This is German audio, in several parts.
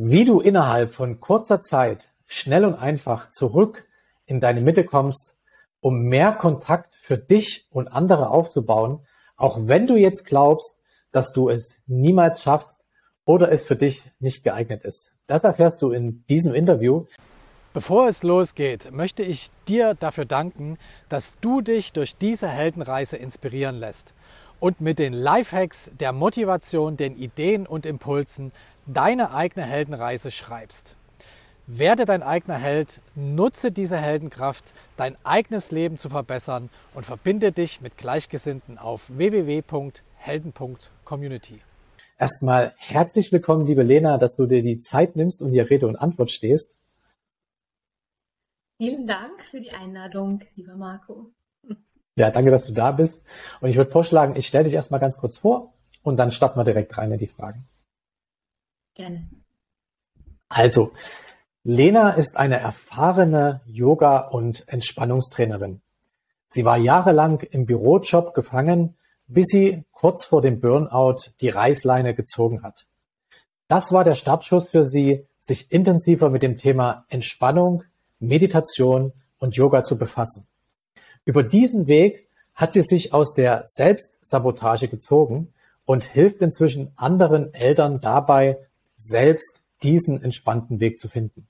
Wie du innerhalb von kurzer Zeit schnell und einfach zurück in deine Mitte kommst, um mehr Kontakt für dich und andere aufzubauen, auch wenn du jetzt glaubst, dass du es niemals schaffst oder es für dich nicht geeignet ist. Das erfährst du in diesem Interview. Bevor es losgeht, möchte ich dir dafür danken, dass du dich durch diese Heldenreise inspirieren lässt und mit den Lifehacks der Motivation, den Ideen und Impulsen deine eigene Heldenreise schreibst. Werde dein eigener Held, nutze diese Heldenkraft, dein eigenes Leben zu verbessern und verbinde dich mit Gleichgesinnten auf www.helden.community. Erstmal herzlich willkommen, liebe Lena, dass du dir die Zeit nimmst und hier Rede und Antwort stehst. Vielen Dank für die Einladung, lieber Marco. Ja, danke, dass du da bist. Und ich würde vorschlagen, ich stelle dich erstmal ganz kurz vor und dann starten wir direkt rein in die Fragen. Gerne. Also, Lena ist eine erfahrene Yoga- und Entspannungstrainerin. Sie war jahrelang im Bürojob gefangen, bis sie kurz vor dem Burnout die Reißleine gezogen hat. Das war der Startschuss für sie, sich intensiver mit dem Thema Entspannung, Meditation und Yoga zu befassen. Über diesen Weg hat sie sich aus der Selbstsabotage gezogen und hilft inzwischen anderen Eltern dabei, selbst diesen entspannten Weg zu finden.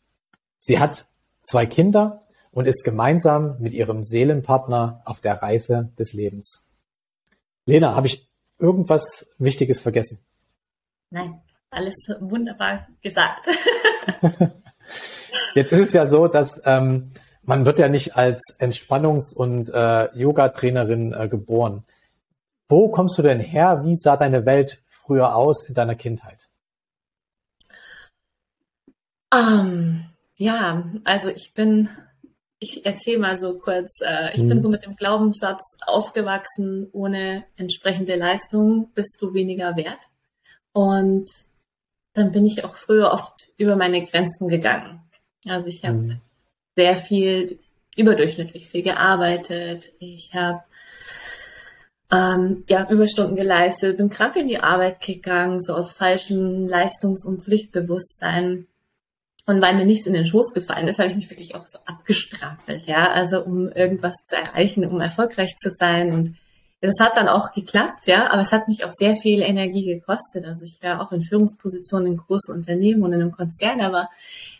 Sie hat zwei Kinder und ist gemeinsam mit ihrem Seelenpartner auf der Reise des Lebens. Lena, habe ich irgendwas Wichtiges vergessen? Nein, alles wunderbar gesagt. Jetzt ist es ja so, dass ähm, man wird ja nicht als Entspannungs- und äh, Yoga-Trainerin äh, geboren. Wo kommst du denn her? Wie sah deine Welt früher aus in deiner Kindheit? Um, ähm, ja, also ich bin, ich erzähle mal so kurz, äh, ich hm. bin mhm. so mit dem Glaubenssatz aufgewachsen, ohne entsprechende Leistung bist du weniger wert. Und dann bin ich auch früher oft über meine Grenzen gegangen. Also ich habe hm. Sehr viel, überdurchschnittlich viel gearbeitet. Ich habe ähm, ja, Überstunden geleistet, bin krank in die Arbeit gegangen, so aus falschem Leistungs- und Pflichtbewusstsein. Und weil mir nichts in den Schoß gefallen ist, habe ich mich wirklich auch so abgestrampelt, ja, also um irgendwas zu erreichen, um erfolgreich zu sein. Und das hat dann auch geklappt, ja, aber es hat mich auch sehr viel Energie gekostet. Also ich war auch in Führungspositionen in großen Unternehmen und in einem Konzern, aber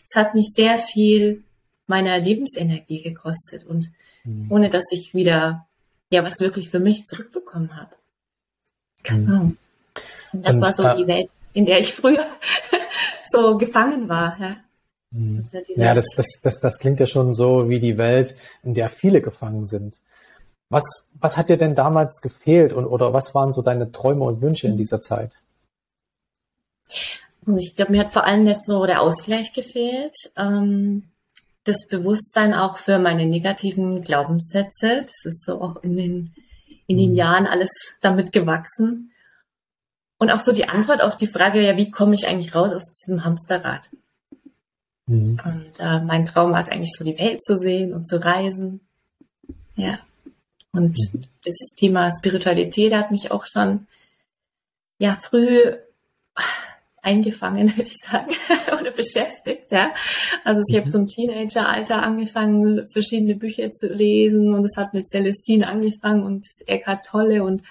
es hat mich sehr viel meiner Lebensenergie gekostet und mhm. ohne dass ich wieder ja was wirklich für mich zurückbekommen habe. Genau. Und das und, war so äh, die Welt, in der ich früher so gefangen war, ja. Mhm. Das ja, das, das, das, das klingt ja schon so wie die Welt, in der viele gefangen sind. Was, was hat dir denn damals gefehlt und, oder was waren so deine Träume und Wünsche in dieser Zeit? Also ich glaube, mir hat vor allem jetzt so der Ausgleich gefehlt, ähm, das Bewusstsein auch für meine negativen Glaubenssätze. Das ist so auch in den, in den mhm. Jahren alles damit gewachsen. Und auch so die Antwort auf die Frage, ja, wie komme ich eigentlich raus aus diesem Hamsterrad? Mhm. Und äh, mein Traum war es eigentlich so, die Welt zu sehen und zu reisen. Ja. Und mhm. das Thema Spiritualität hat mich auch schon ja früh eingefangen, würde ich sagen, oder beschäftigt, ja. Also ich mhm. habe so im Teenageralter angefangen, verschiedene Bücher zu lesen und es hat mit Celestine angefangen und Eckhart Tolle und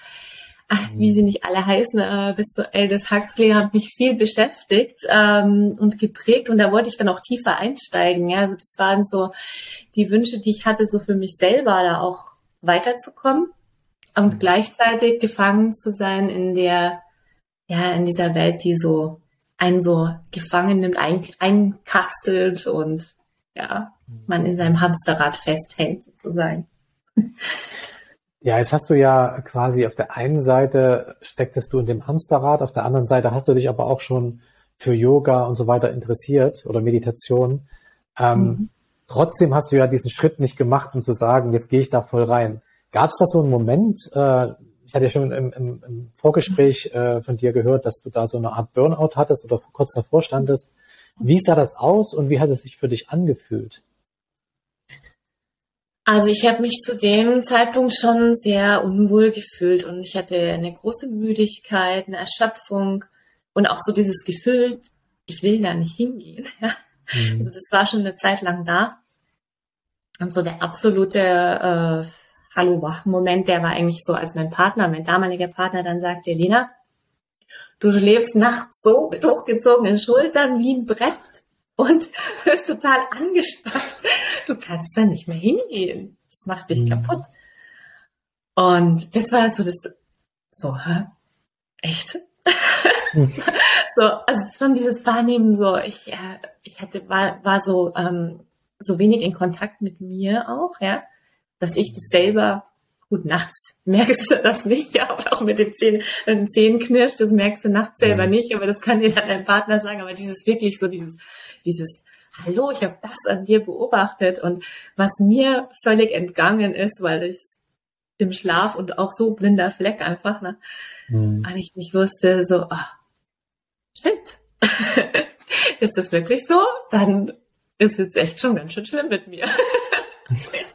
ach, wie sie nicht alle heißen, äh, bis zu Aldous Huxley hat mich viel beschäftigt ähm, und geprägt und da wollte ich dann auch tiefer einsteigen. Ja, also das waren so die Wünsche, die ich hatte, so für mich selber da auch weiterzukommen und mhm. gleichzeitig gefangen zu sein in der, ja, in dieser Welt, die so einen so gefangen nimmt, ein, einkastelt und ja, man in seinem Hamsterrad festhält sozusagen. Ja, jetzt hast du ja quasi auf der einen Seite stecktest du in dem Hamsterrad, auf der anderen Seite hast du dich aber auch schon für Yoga und so weiter interessiert oder Meditation. Ähm, mhm. Trotzdem hast du ja diesen Schritt nicht gemacht, um zu sagen, jetzt gehe ich da voll rein. Gab es da so einen Moment, äh, ich hatte ja schon im, im, im Vorgespräch äh, von dir gehört, dass du da so eine Art Burnout hattest oder kurz davor standest. Wie sah das aus und wie hat es sich für dich angefühlt? Also ich habe mich zu dem Zeitpunkt schon sehr unwohl gefühlt und ich hatte eine große Müdigkeit, eine Erschöpfung und auch so dieses Gefühl, ich will da nicht hingehen. Ja? Mhm. Also das war schon eine Zeit lang da. Und so der absolute äh, Hallo-Moment, der war eigentlich so, als mein Partner, mein damaliger Partner dann sagte, Lena, du schläfst nachts so mit hochgezogenen Schultern wie ein Brett und bist total angespannt. Du kannst da nicht mehr hingehen. Das macht dich mhm. kaputt. Und das war so das, so, hä? Echt? Mhm. so, also von dieses Wahrnehmen so, ich, äh, ich hatte, war, war so, ähm, so wenig in Kontakt mit mir auch, ja, dass ich das selber gut nachts merkst du das nicht, ja, aber auch mit den Zähnen, den Zähnen knirscht, das merkst du nachts selber mhm. nicht, aber das kann dir dann dein Partner sagen, aber dieses wirklich so dieses, dieses, hallo, ich habe das an dir beobachtet und was mir völlig entgangen ist, weil ich im Schlaf und auch so blinder Fleck einfach, ne, mhm. und ich nicht wusste, so, ach, shit, ist das wirklich so? Dann ist jetzt echt schon ganz schön schlimm mit mir.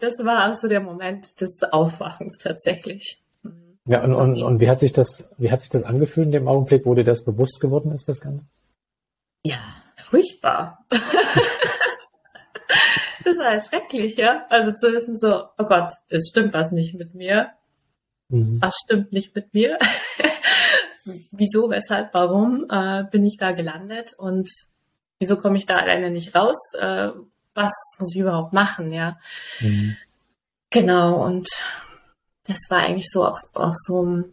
das war also der Moment des Aufwachens tatsächlich. Ja, und, und, und wie hat sich das, wie hat sich das angefühlt in dem Augenblick, wo dir das bewusst geworden ist, das Ganze? Ja, furchtbar. das war schrecklich, ja. Also zu wissen so, oh Gott, es stimmt was nicht mit mir. Mhm. Was stimmt nicht mit mir? wieso, weshalb, warum äh, bin ich da gelandet und wieso komme ich da alleine nicht raus? Äh, was muss ich überhaupt machen, ja. Mhm. Genau, und das war eigentlich so auch, auch so,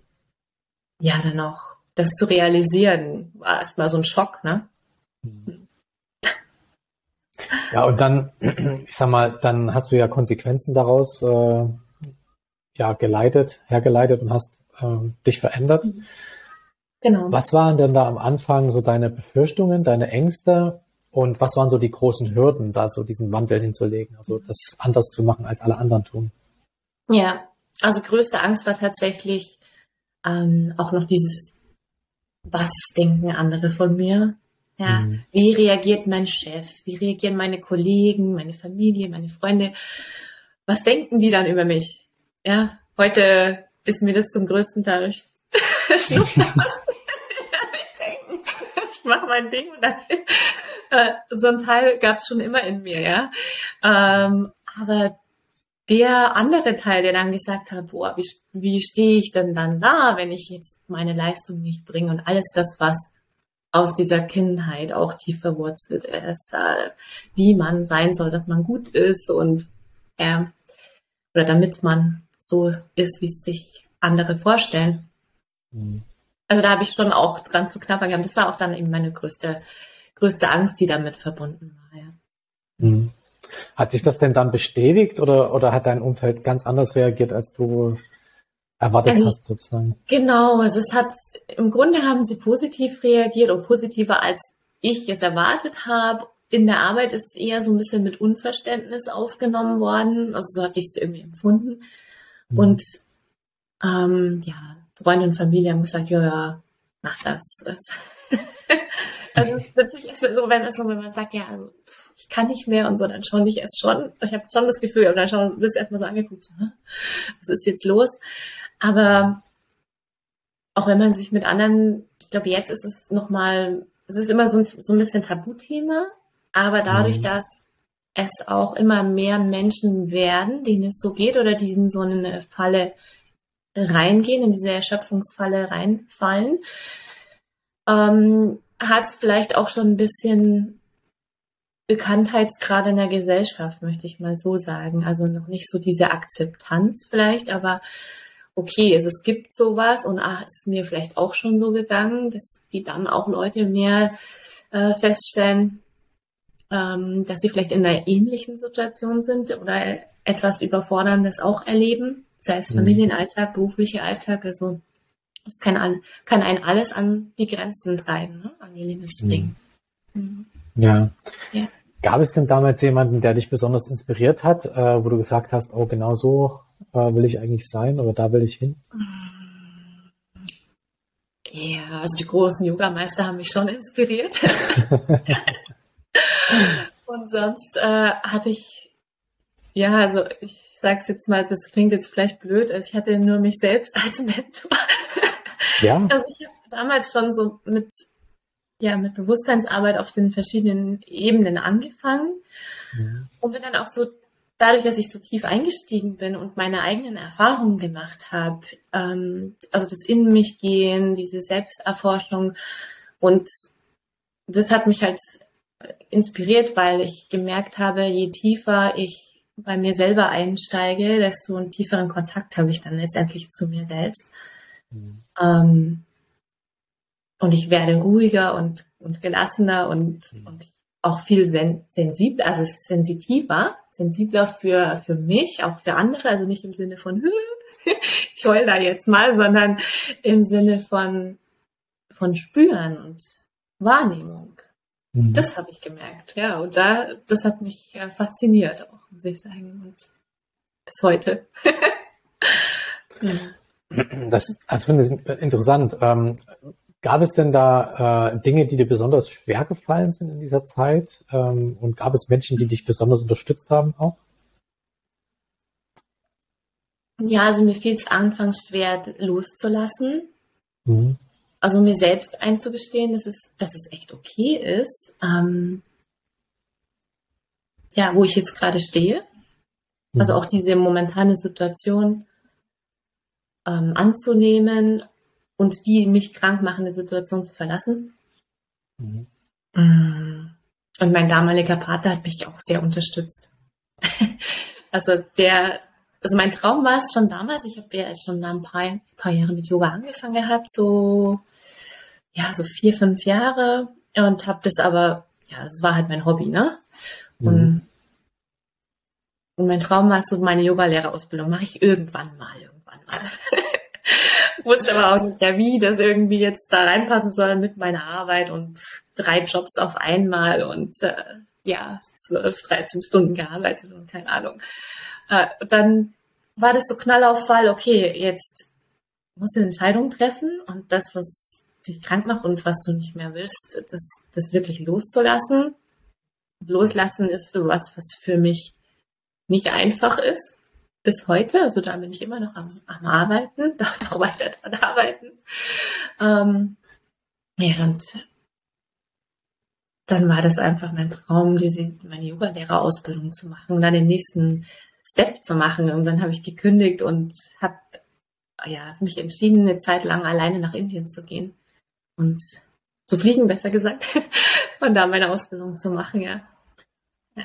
ja, dann auch, das zu realisieren, war erstmal so ein Schock, ne? Ja, und dann, ich sag mal, dann hast du ja Konsequenzen daraus äh, ja geleitet, hergeleitet und hast äh, dich verändert. Genau. Was waren denn da am Anfang so deine Befürchtungen, deine Ängste? Und was waren so die großen Hürden, da so diesen Wandel hinzulegen, also das anders zu machen, als alle anderen tun? Ja, also größte Angst war tatsächlich ähm, auch noch dieses, was denken andere von mir? Ja, mhm. wie reagiert mein Chef? Wie reagieren meine Kollegen, meine Familie, meine Freunde? Was denken die dann über mich? Ja, heute ist mir das zum größten Teil denken. Ich mache mein Ding und dann äh, so ein Teil gab es schon immer in mir, ja. Ähm, aber der andere Teil, der dann gesagt hat, boah, wie, wie stehe ich denn dann da, wenn ich jetzt meine Leistung nicht bringe und alles das, was aus dieser Kindheit auch tief verwurzelt ist, äh, wie man sein soll, dass man gut ist und äh, oder damit man so ist, wie es sich andere vorstellen. Mhm. Also da habe ich schon auch dran zu knabbern gehabt. Das war auch dann eben meine größte größte Angst, die damit verbunden war. Ja. Hm. Hat sich das denn dann bestätigt oder, oder hat dein Umfeld ganz anders reagiert, als du erwartet also, hast sozusagen? Genau, also es hat, im Grunde haben sie positiv reagiert und positiver als ich es erwartet habe. In der Arbeit ist es eher so ein bisschen mit Unverständnis aufgenommen worden. Also so hatte ich es irgendwie empfunden. Mhm. Und ähm, ja, Freunde und Familie haben gesagt, ja, ja, mach das. Also natürlich ist es so, wenn es so, wenn man sagt, ja, also ich kann nicht mehr und so, dann schaue ich es schon. Ich habe schon das Gefühl, und dann schauen, bist du erstmal so angeguckt, so, was ist jetzt los? Aber auch wenn man sich mit anderen, ich glaube, jetzt ist es nochmal, es ist immer so ein, so ein bisschen Tabuthema, aber dadurch, mhm. dass es auch immer mehr Menschen werden, denen es so geht oder die in so eine Falle reingehen, in diese Erschöpfungsfalle reinfallen, ähm, hat vielleicht auch schon ein bisschen Bekanntheitsgrad in der Gesellschaft, möchte ich mal so sagen. Also noch nicht so diese Akzeptanz vielleicht, aber okay, also es gibt sowas und ach, ist mir vielleicht auch schon so gegangen, dass die dann auch Leute mehr äh, feststellen, ähm, dass sie vielleicht in einer ähnlichen Situation sind oder etwas Überforderndes auch erleben, sei es mhm. Familienalltag, beruflicher Alltag, also das kann, kann einen alles an die Grenzen treiben, ne? an die Limits mhm. bringen. Mhm. Ja. ja. Gab es denn damals jemanden, der dich besonders inspiriert hat, äh, wo du gesagt hast, oh, genau so äh, will ich eigentlich sein oder da will ich hin? Ja, also die großen Yogameister haben mich schon inspiriert. Und sonst äh, hatte ich, ja, also ich sag's jetzt mal, das klingt jetzt vielleicht blöd, also ich hatte nur mich selbst als Mentor. Ja. Also ich habe damals schon so mit, ja, mit Bewusstseinsarbeit auf den verschiedenen Ebenen angefangen mhm. und bin dann auch so dadurch, dass ich so tief eingestiegen bin und meine eigenen Erfahrungen gemacht habe, ähm, also das in mich gehen, diese Selbsterforschung und das hat mich halt inspiriert, weil ich gemerkt habe, je tiefer ich bei mir selber einsteige, desto einen tieferen Kontakt habe ich dann letztendlich zu mir selbst. Mhm. Ähm, und ich werde ruhiger und, und gelassener und, mhm. und auch viel sen sensibler, also sensitiver, sensibler für, für mich, auch für andere, also nicht im Sinne von, ich heul da jetzt mal, sondern im Sinne von, von Spüren und Wahrnehmung. Mhm. Das habe ich gemerkt, ja. Und da, das hat mich ja, fasziniert auch, muss ich sagen. Und bis heute. das, also finde ich interessant. Ähm, Gab es denn da äh, Dinge, die dir besonders schwer gefallen sind in dieser Zeit? Ähm, und gab es Menschen, die dich besonders unterstützt haben auch? Ja, also mir fiel es anfangs schwer, loszulassen. Mhm. Also mir selbst einzugestehen, dass es, dass es echt okay ist, ähm, ja, wo ich jetzt gerade stehe. Mhm. Also auch diese momentane Situation ähm, anzunehmen und die mich krank machende Situation zu verlassen. Mhm. Mm. Und mein damaliger Partner hat mich auch sehr unterstützt. also der, also mein Traum war es schon damals, ich habe ja schon ein paar, paar Jahre mit Yoga angefangen gehabt, so, ja, so vier, fünf Jahre und habe das aber, ja, das war halt mein Hobby, ne? Mhm. Und, und mein Traum war so, meine Yoga-Lehrerausbildung mache ich irgendwann mal, irgendwann mal. wusste aber auch nicht, ja, wie das irgendwie jetzt da reinpassen soll mit meiner Arbeit und drei Jobs auf einmal und äh, ja, zwölf, dreizehn Stunden gearbeitet und keine Ahnung. Äh, dann war das so Knallauffall, okay, jetzt musst du eine Entscheidung treffen und das, was dich krank macht und was du nicht mehr willst, das, das wirklich loszulassen. Loslassen ist so was, was für mich nicht einfach ist bis heute. Also da bin ich immer noch am, am Arbeiten, darf noch weiter dran arbeiten. Ähm, ja, und dann war das einfach mein Traum, diese, meine Yoga-Lehrerausbildung zu machen und dann den nächsten Step zu machen. Und dann habe ich gekündigt und habe ja, mich entschieden, eine Zeit lang alleine nach Indien zu gehen und zu fliegen, besser gesagt, und da meine Ausbildung zu machen, ja. ja.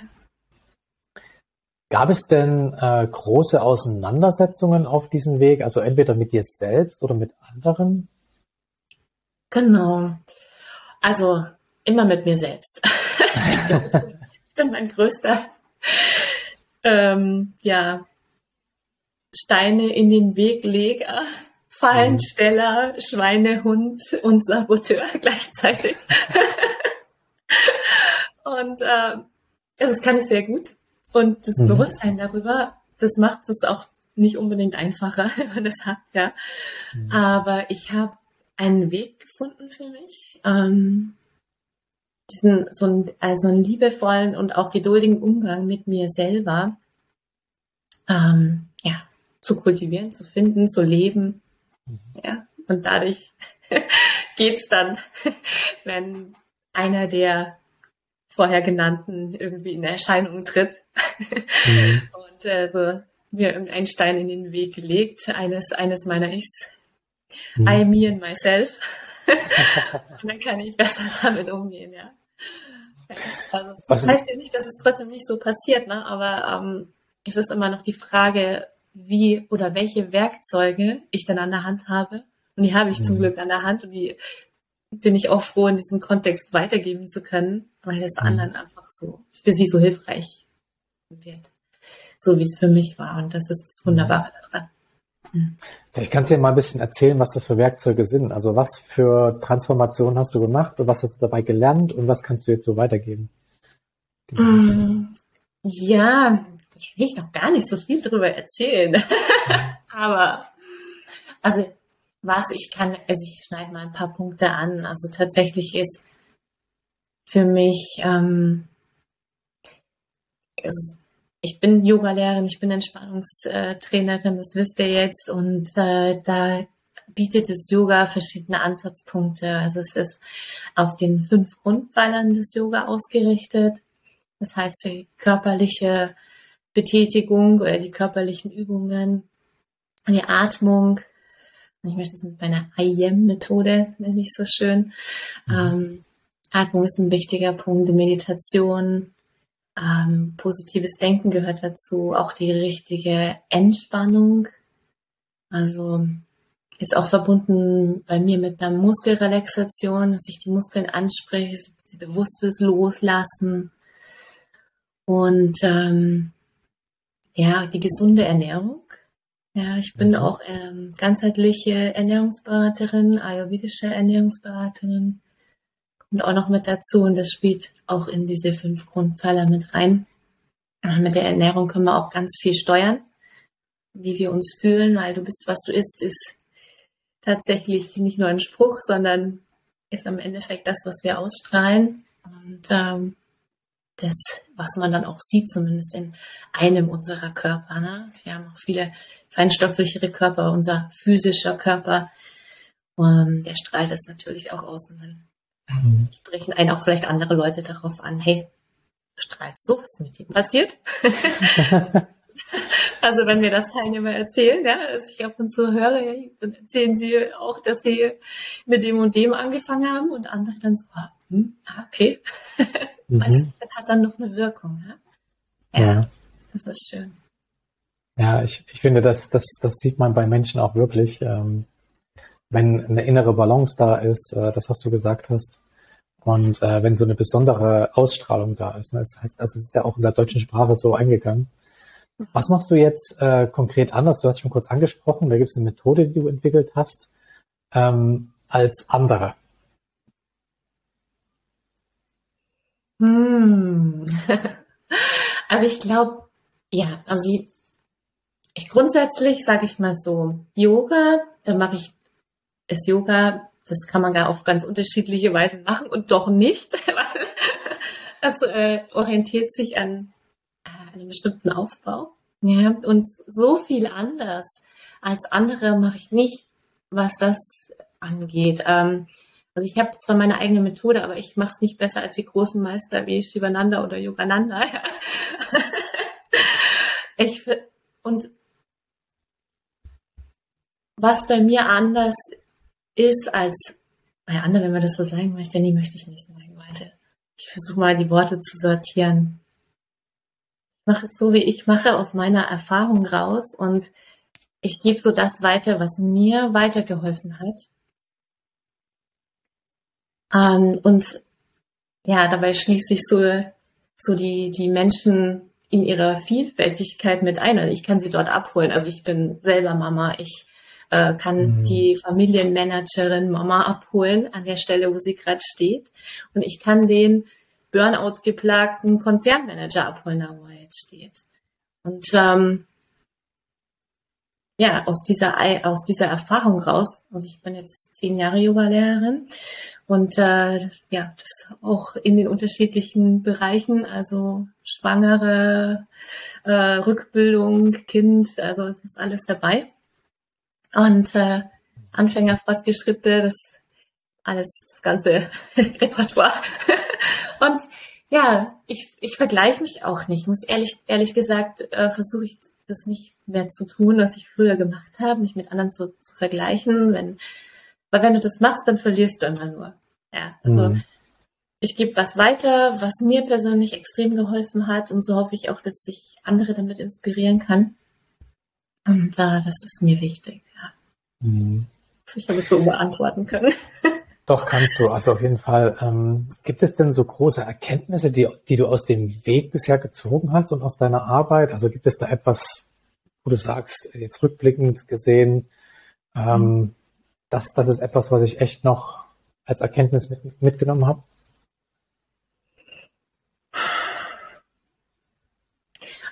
Gab es denn äh, große Auseinandersetzungen auf diesem Weg, also entweder mit dir selbst oder mit anderen? Genau. Also immer mit mir selbst. ich bin mein größter ähm, ja, Steine in den Weg Fallensteller, mhm. Schweinehund und Saboteur gleichzeitig. und äh, also das kann ich sehr gut. Und das mhm. Bewusstsein darüber, das macht es auch nicht unbedingt einfacher, wenn man das hat, ja. Mhm. Aber ich habe einen Weg gefunden für mich, ähm, diesen so einen, also einen liebevollen und auch geduldigen Umgang mit mir selber, ähm, ja, zu kultivieren, zu finden, zu leben. Ja. Und dadurch geht's dann, wenn einer der vorher genannten irgendwie in Erscheinung tritt. Mhm. Und äh, so mir irgendein Stein in den Weg gelegt, eines, eines meiner Ichs. Mhm. I, me and myself. und dann kann ich besser damit umgehen, ja. Also, das heißt ja nicht, dass es trotzdem nicht so passiert, ne? aber ähm, es ist immer noch die Frage, wie oder welche Werkzeuge ich dann an der Hand habe. Und die habe ich mhm. zum Glück an der Hand und die bin ich auch froh, in diesem Kontext weitergeben zu können, weil das mhm. anderen einfach so für sie so hilfreich wird. So wie es für mich war. Und das ist das Wunderbare daran. Mhm. Vielleicht kannst du dir mal ein bisschen erzählen, was das für Werkzeuge sind. Also was für Transformationen hast du gemacht und was hast du dabei gelernt und was kannst du jetzt so weitergeben? Mm, ja, ich will noch gar nicht so viel drüber erzählen. Aber also was ich kann, also ich schneide mal ein paar Punkte an. Also tatsächlich ist für mich, ähm, ist, ich bin Yogalehrerin, ich bin Entspannungstrainerin, das wisst ihr jetzt. Und äh, da bietet das Yoga verschiedene Ansatzpunkte. Also es ist auf den fünf Grundpfeilern des Yoga ausgerichtet. Das heißt, die körperliche Betätigung oder die körperlichen Übungen, die Atmung. Ich möchte es mit meiner IM-Methode, nenne ich so schön. Mhm. Ähm, Atmung ist ein wichtiger Punkt, Meditation, ähm, positives Denken gehört dazu, auch die richtige Entspannung. Also ist auch verbunden bei mir mit einer Muskelrelaxation, dass ich die Muskeln anspreche, sie bewusstes Loslassen und ähm, ja, die gesunde Ernährung. Ja, ich bin mhm. auch ähm, ganzheitliche Ernährungsberaterin, ayurvedische Ernährungsberaterin. Kommt auch noch mit dazu und das spielt auch in diese fünf Grundpfeiler mit rein. Mit der Ernährung können wir auch ganz viel steuern, wie wir uns fühlen, weil du bist, was du isst, ist tatsächlich nicht nur ein Spruch, sondern ist am Endeffekt das, was wir ausstrahlen. Und ähm, das, was man dann auch sieht, zumindest in einem unserer Körper. Ne? Also wir haben auch viele feinstofflichere Körper, unser physischer Körper, ähm, der strahlt das natürlich auch aus und dann mhm. sprechen einen auch vielleicht andere Leute darauf an, hey, strahlst du, was mit dir passiert? Also wenn mir das Teilnehmer erzählen, ja, dass ich ab und zu höre, ja, dann erzählen sie auch, dass sie mit dem und dem angefangen haben und andere dann so, ah, hm, ah, okay. Mhm. Was, das hat dann noch eine Wirkung. Ja, ja. ja. das ist schön. Ja, ich, ich finde, das, das, das sieht man bei Menschen auch wirklich. Ähm, wenn eine innere Balance da ist, äh, das, was du gesagt hast, und äh, wenn so eine besondere Ausstrahlung da ist. Ne? Das heißt, also es ist ja auch in der deutschen Sprache so eingegangen. Was machst du jetzt äh, konkret anders? Du hast schon kurz angesprochen, da gibt es eine Methode, die du entwickelt hast, ähm, als andere. Hm. Also ich glaube, ja, also ich, ich grundsätzlich sage ich mal so, Yoga, da mache ich ist Yoga, das kann man gar auf ganz unterschiedliche Weise machen und doch nicht. das äh, orientiert sich an einem bestimmten Aufbau. Ja, und so viel anders als andere mache ich nicht, was das angeht. Ähm, also ich habe zwar meine eigene Methode, aber ich mache es nicht besser als die großen Meister wie Shivananda oder Yogananda. Ich, und was bei mir anders ist als bei anderen, wenn man das so sagen möchte, nee, möchte ich nicht sagen, Warte, Ich versuche mal die Worte zu sortieren mache es so, wie ich mache, aus meiner Erfahrung raus und ich gebe so das weiter, was mir weitergeholfen hat. Ähm, und ja, dabei schließe ich so, so die, die Menschen in ihrer Vielfältigkeit mit ein. Also ich kann sie dort abholen. Also ich bin selber Mama. Ich äh, kann mhm. die Familienmanagerin Mama abholen an der Stelle, wo sie gerade steht. Und ich kann den Burnout geplagten Konzernmanager abholen, da wo er jetzt steht. Und ähm, ja, aus dieser aus dieser Erfahrung raus, also ich bin jetzt zehn Jahre Yoga-Lehrerin und äh, ja, das auch in den unterschiedlichen Bereichen, also Schwangere, äh, Rückbildung, Kind, also es ist alles dabei. Und äh, Anfänger, Fortgeschritte, das alles, das ganze Repertoire. Und ja, ich, ich vergleiche mich auch nicht. Muss ehrlich, ehrlich gesagt, äh, versuche ich das nicht mehr zu tun, was ich früher gemacht habe, mich mit anderen zu, zu vergleichen. Wenn, weil wenn du das machst, dann verlierst du immer nur. Ja, also mhm. ich gebe was weiter, was mir persönlich extrem geholfen hat und so hoffe ich auch, dass ich andere damit inspirieren kann. Und äh, das ist mir wichtig. Ja. Mhm. Ich habe es so beantworten können. Doch, kannst du. Also auf jeden Fall. Ähm, gibt es denn so große Erkenntnisse, die, die du aus dem Weg bisher gezogen hast und aus deiner Arbeit? Also gibt es da etwas, wo du sagst, jetzt rückblickend gesehen, ähm, mhm. Das, das ist etwas, was ich echt noch als Erkenntnis mit, mitgenommen habe?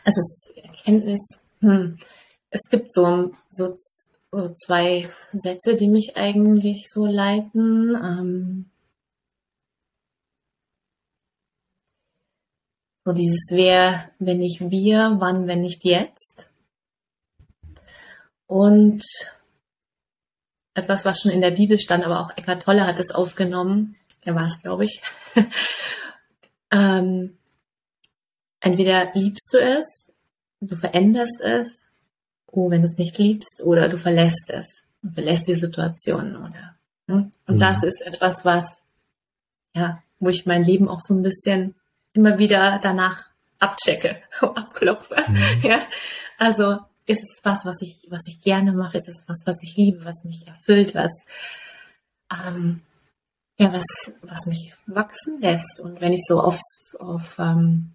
Also Erkenntnis, hm. es gibt so, so so zwei Sätze, die mich eigentlich so leiten. Ähm, so dieses Wer, wenn nicht wir, wann, wenn nicht jetzt. Und etwas, was schon in der Bibel stand, aber auch Eckhart Tolle hat es aufgenommen. Er war es, glaube ich. ähm, entweder liebst du es, du veränderst es, oh, wenn du es nicht liebst, oder du verlässt es und verlässt die Situation, oder? Ne? Und mhm. das ist etwas, was, ja, wo ich mein Leben auch so ein bisschen immer wieder danach abchecke, abklopfe. Mhm. Ja, also ist es was, was ich, was ich gerne mache? Ist es was, was ich liebe, was mich erfüllt, was, ähm, ja, was, was mich wachsen lässt? Und wenn ich so auf, auf ähm,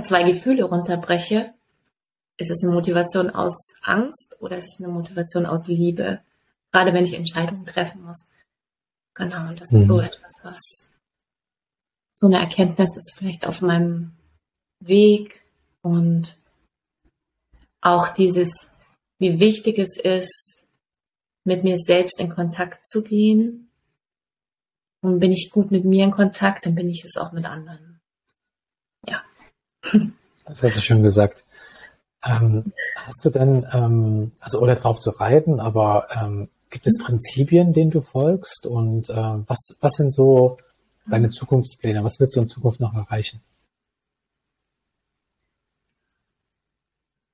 zwei Gefühle runterbreche, ist es eine Motivation aus Angst oder ist es eine Motivation aus Liebe? Gerade wenn ich Entscheidungen treffen muss. Genau, und das mhm. ist so mhm. etwas, was so eine Erkenntnis ist vielleicht auf meinem Weg und auch dieses, wie wichtig es ist, mit mir selbst in Kontakt zu gehen. Und bin ich gut mit mir in Kontakt, dann bin ich es auch mit anderen. Ja. Das hast du schön gesagt. Ähm, hast du denn, ähm, also ohne drauf zu reiten, aber ähm, gibt es Prinzipien, denen du folgst? Und äh, was, was sind so deine Zukunftspläne? Was willst du in Zukunft noch erreichen?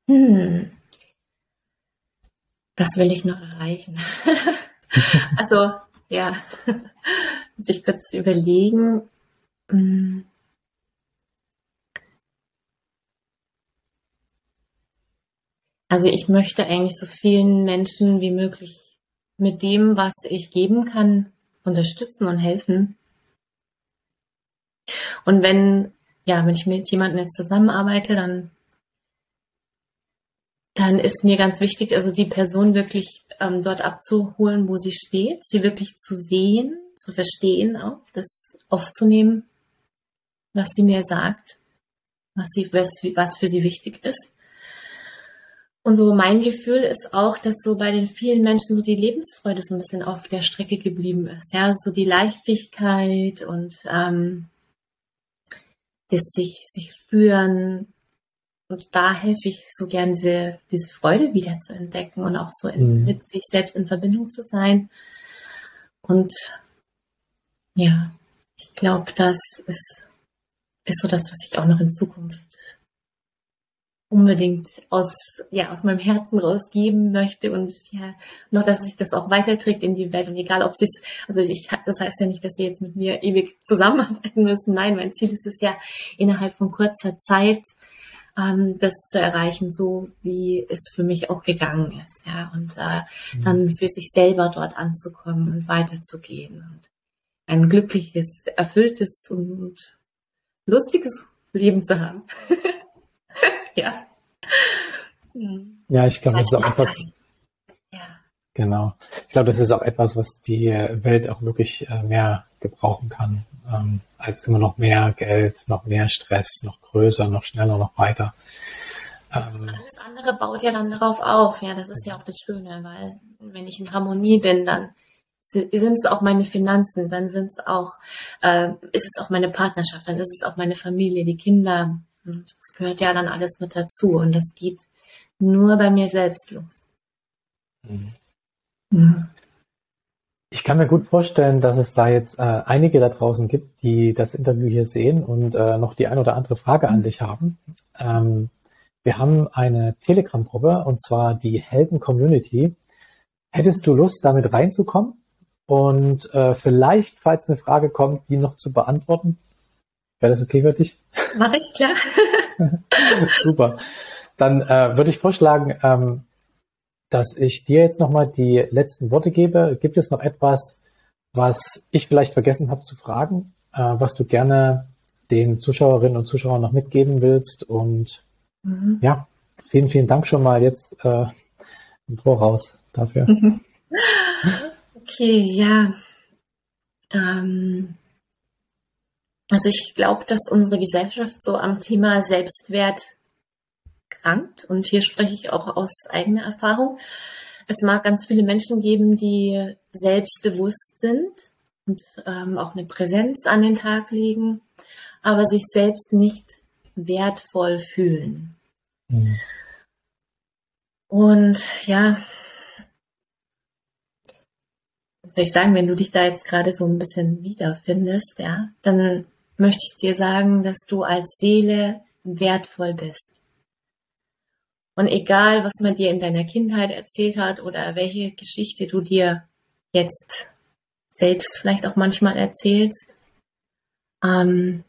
Hm. Was will ich noch erreichen? also, ja, muss ich kurz überlegen. Hm. Also ich möchte eigentlich so vielen Menschen wie möglich mit dem, was ich geben kann, unterstützen und helfen. Und wenn, ja, wenn ich mit jemandem jetzt zusammenarbeite, dann dann ist mir ganz wichtig, also die Person wirklich ähm, dort abzuholen, wo sie steht, sie wirklich zu sehen, zu verstehen auch, das aufzunehmen, was sie mir sagt, was, sie, was, was für sie wichtig ist. Und so mein Gefühl ist auch, dass so bei den vielen Menschen so die Lebensfreude so ein bisschen auf der Strecke geblieben ist. Ja, so die Leichtigkeit und ähm, das sich, sich spüren, und da helfe ich so gern, diese, diese Freude wieder zu entdecken und auch so in, mhm. mit sich selbst in Verbindung zu sein. Und ja, ich glaube, das ist, ist so das, was ich auch noch in Zukunft unbedingt aus, ja, aus meinem Herzen rausgeben möchte und ja, noch, dass sich das auch weiterträgt in die Welt und egal, ob sie es, also ich, das heißt ja nicht, dass sie jetzt mit mir ewig zusammenarbeiten müssen. Nein, mein Ziel ist es ja, innerhalb von kurzer Zeit ähm, das zu erreichen, so wie es für mich auch gegangen ist, ja, und äh, mhm. dann für sich selber dort anzukommen und weiterzugehen und ein glückliches, erfülltes und lustiges Leben zu haben. ja. Ja, ich glaube, das ist auch etwas. Ja. Genau. Ich glaube, das ist auch etwas, was die Welt auch wirklich äh, mehr gebrauchen kann ähm, als immer noch mehr Geld, noch mehr Stress, noch größer, noch schneller, noch weiter. Ähm, Alles andere baut ja dann darauf auf. Ja, das ist ja auch das Schöne, weil wenn ich in Harmonie bin, dann sind es auch meine Finanzen, dann sind es auch, äh, ist es auch meine Partnerschaft, dann ist es auch meine Familie, die Kinder. Das gehört ja dann alles mit dazu und das geht nur bei mir selbst los. Mhm. Mhm. Ich kann mir gut vorstellen, dass es da jetzt äh, einige da draußen gibt, die das Interview hier sehen und äh, noch die ein oder andere Frage an dich haben. Ähm, wir haben eine Telegram-Gruppe und zwar die Helden Community. Hättest du Lust, damit reinzukommen und äh, vielleicht, falls eine Frage kommt, die noch zu beantworten? Wäre das okay für dich? Mach ich, klar. Super. Dann äh, würde ich vorschlagen, ähm, dass ich dir jetzt nochmal die letzten Worte gebe. Gibt es noch etwas, was ich vielleicht vergessen habe zu fragen, äh, was du gerne den Zuschauerinnen und Zuschauern noch mitgeben willst? Und mhm. ja, vielen, vielen Dank schon mal jetzt äh, im Voraus dafür. Okay, ja. Ähm, also ich glaube, dass unsere Gesellschaft so am Thema Selbstwert krankt. Und hier spreche ich auch aus eigener Erfahrung. Es mag ganz viele Menschen geben, die selbstbewusst sind und ähm, auch eine Präsenz an den Tag legen, aber sich selbst nicht wertvoll fühlen. Mhm. Und ja, soll ich sagen, wenn du dich da jetzt gerade so ein bisschen wiederfindest, ja, dann möchte ich dir sagen, dass du als Seele wertvoll bist. Und egal, was man dir in deiner Kindheit erzählt hat oder welche Geschichte du dir jetzt selbst vielleicht auch manchmal erzählst, ähm,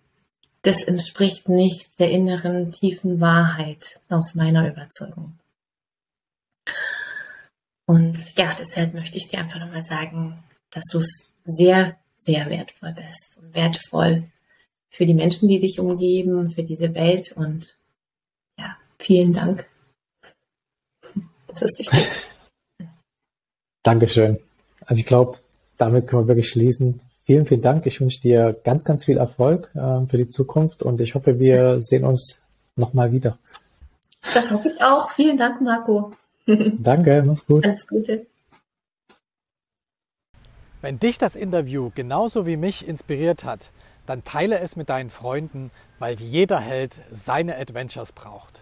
das entspricht nicht der inneren tiefen Wahrheit aus meiner Überzeugung. Und ja, deshalb möchte ich dir einfach nochmal sagen, dass du sehr, sehr wertvoll bist und wertvoll für die Menschen, die dich umgeben, für diese Welt und ja, vielen Dank. Das ist dich. Dankeschön. Also ich glaube, damit können wir wirklich schließen. Vielen, vielen Dank. Ich wünsche dir ganz, ganz viel Erfolg äh, für die Zukunft und ich hoffe, wir sehen uns nochmal wieder. Das hoffe ich auch. Vielen Dank, Marco. Danke, mach's gut. Alles Gute. Wenn dich das Interview genauso wie mich inspiriert hat, dann teile es mit deinen Freunden, weil jeder Held seine Adventures braucht.